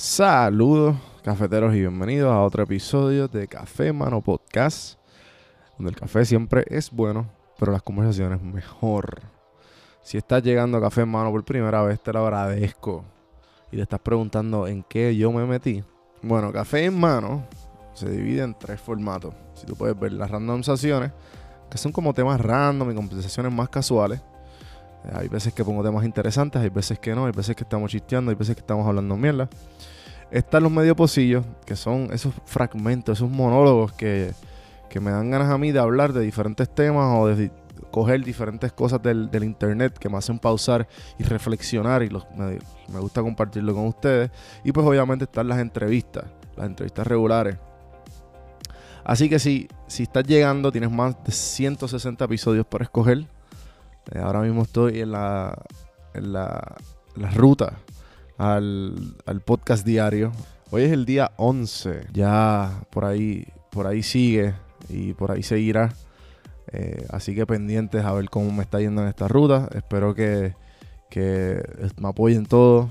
Saludos, cafeteros, y bienvenidos a otro episodio de Café Mano Podcast, donde el café siempre es bueno, pero las conversaciones mejor. Si estás llegando a Café Mano por primera vez, te lo agradezco. Y te estás preguntando en qué yo me metí. Bueno, Café en Mano se divide en tres formatos. Si tú puedes ver las randomizaciones, que son como temas random y conversaciones más casuales. Hay veces que pongo temas interesantes, hay veces que no, hay veces que estamos chisteando, hay veces que estamos hablando mierda. Están los medio pocillos, que son esos fragmentos, esos monólogos que, que me dan ganas a mí de hablar de diferentes temas o de coger diferentes cosas del, internet que me hacen pausar y reflexionar y los, me, me gusta compartirlo con ustedes. Y pues obviamente están las entrevistas, las entrevistas regulares. Así que si, si estás llegando, tienes más de 160 episodios para escoger. Eh, ahora mismo estoy en la, en la, la ruta al, al podcast diario. Hoy es el día 11. Ya por ahí, por ahí sigue y por ahí seguirá. Eh, así que pendientes a ver cómo me está yendo en esta ruta. Espero que, que me apoyen todos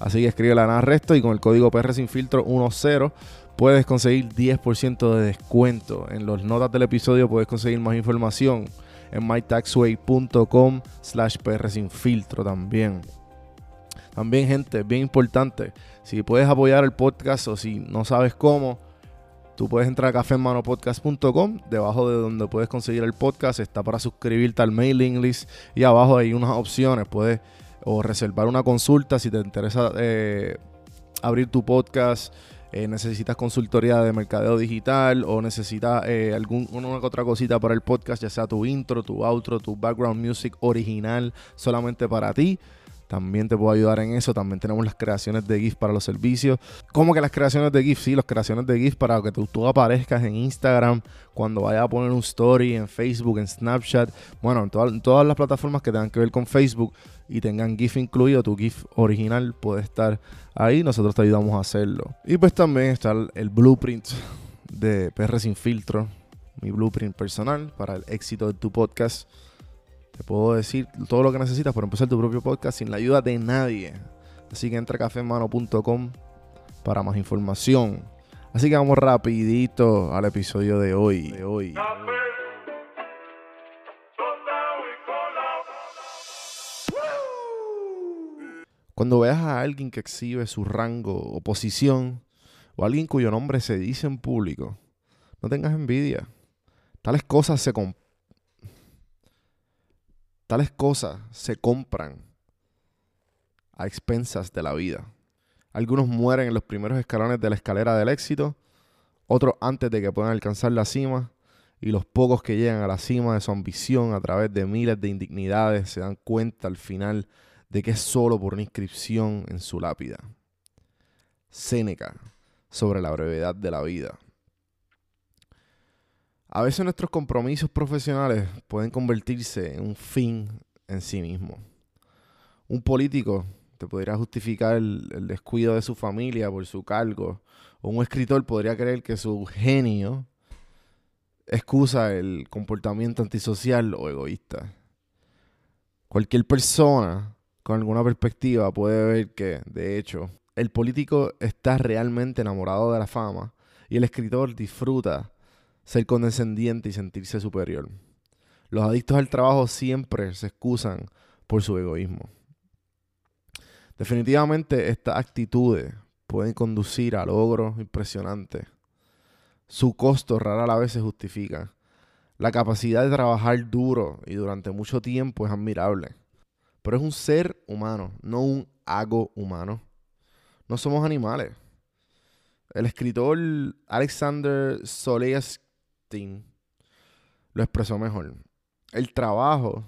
Así que escribe a Ana Resto y con el código PR Sin Filtro 10 puedes conseguir 10% de descuento. En las notas del episodio puedes conseguir más información en mytaxway.com slash PR también. También, gente, bien importante, si puedes apoyar el podcast o si no sabes cómo, tú puedes entrar a cafemanopodcast.com, debajo de donde puedes conseguir el podcast, está para suscribirte al mailing list y abajo hay unas opciones, puedes o reservar una consulta si te interesa eh, abrir tu podcast, eh, necesitas consultoría de mercadeo digital o necesitas eh, algún, una que otra cosita para el podcast, ya sea tu intro, tu outro, tu background music original solamente para ti. También te puedo ayudar en eso. También tenemos las creaciones de GIF para los servicios. ¿Cómo que las creaciones de GIF? Sí, las creaciones de GIF para que tú, aparezcas en Instagram, cuando vayas a poner un story, en Facebook, en Snapchat. Bueno, en, todas- en todas las plataformas que tengan que ver con Facebook y tengan GIF incluido, tu GIF original puede estar ahí. Nosotros te ayudamos a hacerlo. Y pues también está el, el blueprint de PR Sin Filtro. Mi blueprint personal para el éxito de tu podcast. Te puedo decir todo lo que necesitas para empezar tu propio podcast sin la ayuda de nadie. Así que entra a cafemano.com para más información. Así que vamos rapidito al episodio de hoy. De hoy. Cuando veas a alguien que exhibe su rango o posición, o alguien cuyo nombre se dice en público, no tengas envidia. Tales cosas se, com- Tales cosas se compran a expensas de la vida. Algunos mueren en los primeros escalones de la escalera del éxito, otros antes de que puedan alcanzar la cima, y los pocos que llegan a la cima de su ambición a través de miles de indignidades se dan cuenta al final de que es solo por una inscripción en su lápida. Séneca, sobre la brevedad de la vida. A veces nuestros compromisos profesionales pueden convertirse en un fin en sí mismo. Un político te podría justificar el, descuido de su familia por su cargo, o un escritor podría creer que su genio excusa el comportamiento antisocial o egoísta. Cualquier persona con alguna perspectiva puede ver que, de hecho, el político está realmente enamorado de la fama y el escritor disfruta ser condescendiente y sentirse superior. Los adictos al trabajo siempre se excusan por su egoísmo. Definitivamente estas actitudes pueden conducir a logros impresionantes. Su costo rara vez se justifica. La capacidad de trabajar duro y durante mucho tiempo es admirable. Pero es un ser humano, no un hago humano. No somos animales. El escritor Alexander Solzhenitsyn lo expresó mejor. El trabajo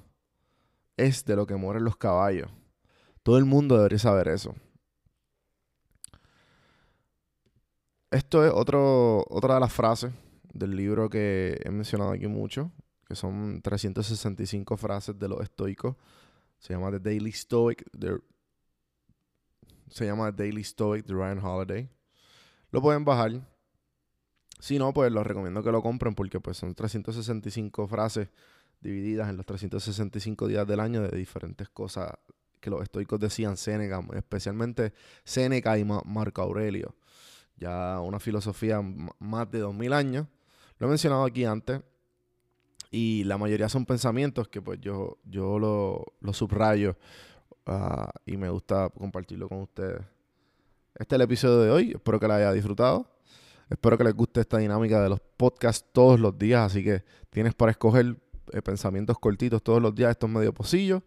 es de lo que mueren los caballos. Todo el mundo debería saber eso. Esto es otro, otra de las frases del libro que he mencionado aquí mucho, que son 365 frases de los estoicos. Se llama The Daily Stoic. se llama The Daily Stoic de Ryan Holiday. Lo pueden bajar. Si no, pues los recomiendo que lo compren porque pues son 365 frases divididas en los 365 días del año de diferentes cosas que los estoicos decían Séneca, especialmente Séneca y Marco Aurelio. Ya una filosofía más de 2000 años. Lo he mencionado aquí antes. Y la mayoría son pensamientos que pues yo, yo lo, subrayo ah, y me gusta compartirlo con ustedes. Este es el episodio de hoy. Espero que lo haya disfrutado. Espero que les guste esta dinámica de los podcasts todos los días. Así que tienes para escoger eh, pensamientos cortitos todos los días. Esto es medio pocillo.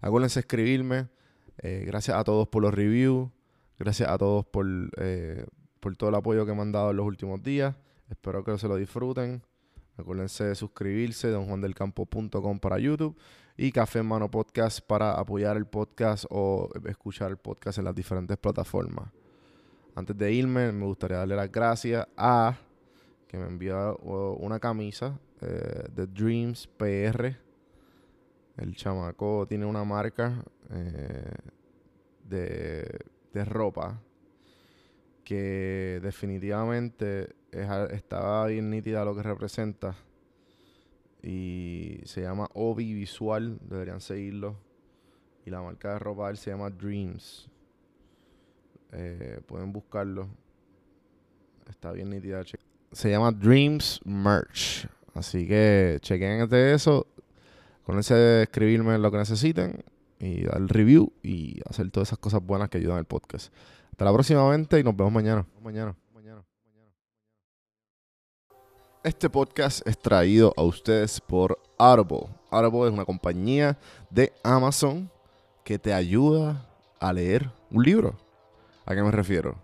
Acuérdense escribirme. Eh, gracias a todos por los reviews. Gracias a todos por, eh, por todo el apoyo que me han dado en los últimos días. Espero que se lo disfruten. Acuérdense de suscribirse, donjuandelcampo.com para YouTube y Café Mano Podcast para apoyar el podcast o escuchar el podcast en las diferentes plataformas. Antes de irme, me gustaría darle las gracias a que me envió una camisa eh, de Dreams PR. El chamaco tiene una marca eh, de, de ropa que definitivamente estaba bien nítida lo que representa. Y se llama Obi Visual, deberían seguirlo. Y la marca de ropa se llama Dreams. Eh, pueden buscarlo. Está bien nítida. Se llama Dreams Merch. Así que chequen de eso. Con ese escribirme lo que necesiten y dar el review y hacer todas esas cosas buenas que ayudan al podcast. Hasta la próxima y nos vemos mañana. Mañana. Este podcast es traído a ustedes por Audible. Audible es una compañía de Amazon que te ayuda a leer un libro. ¿A qué me refiero?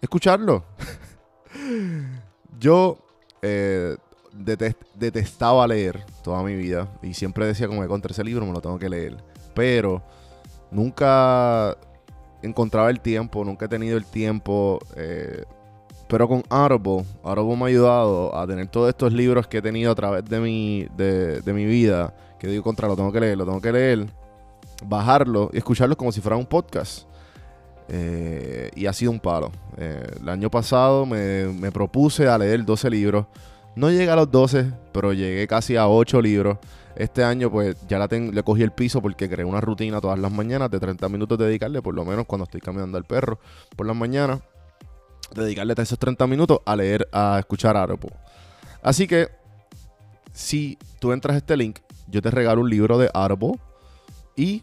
Escucharlo. Yo eh, detestaba leer toda mi vida y siempre decía como que contra ese libro me lo tengo que leer. Pero nunca encontraba el tiempo, nunca he tenido el tiempo. Eh, pero con Audible, Audible me ha ayudado a tener todos estos libros que he tenido a través de mi, de, mi vida, que digo contra, lo tengo que leer, lo tengo que leer, bajarlo y escucharlo como si fuera un podcast. Eh, y ha sido un palo. Eh, el año pasado me, me, propuse a leer 12 libros. No llegué a los 12, pero llegué casi a 8 libros. Este año pues ya la le cogí el piso porque creé una rutina todas las mañanas de 30 minutos dedicarle, por lo menos cuando estoy caminando al perro por las mañanas dedicarle esos 30 minutos a leer, a escuchar Audible. Así que, si tú entras a este link, yo te regalo un libro de Audible y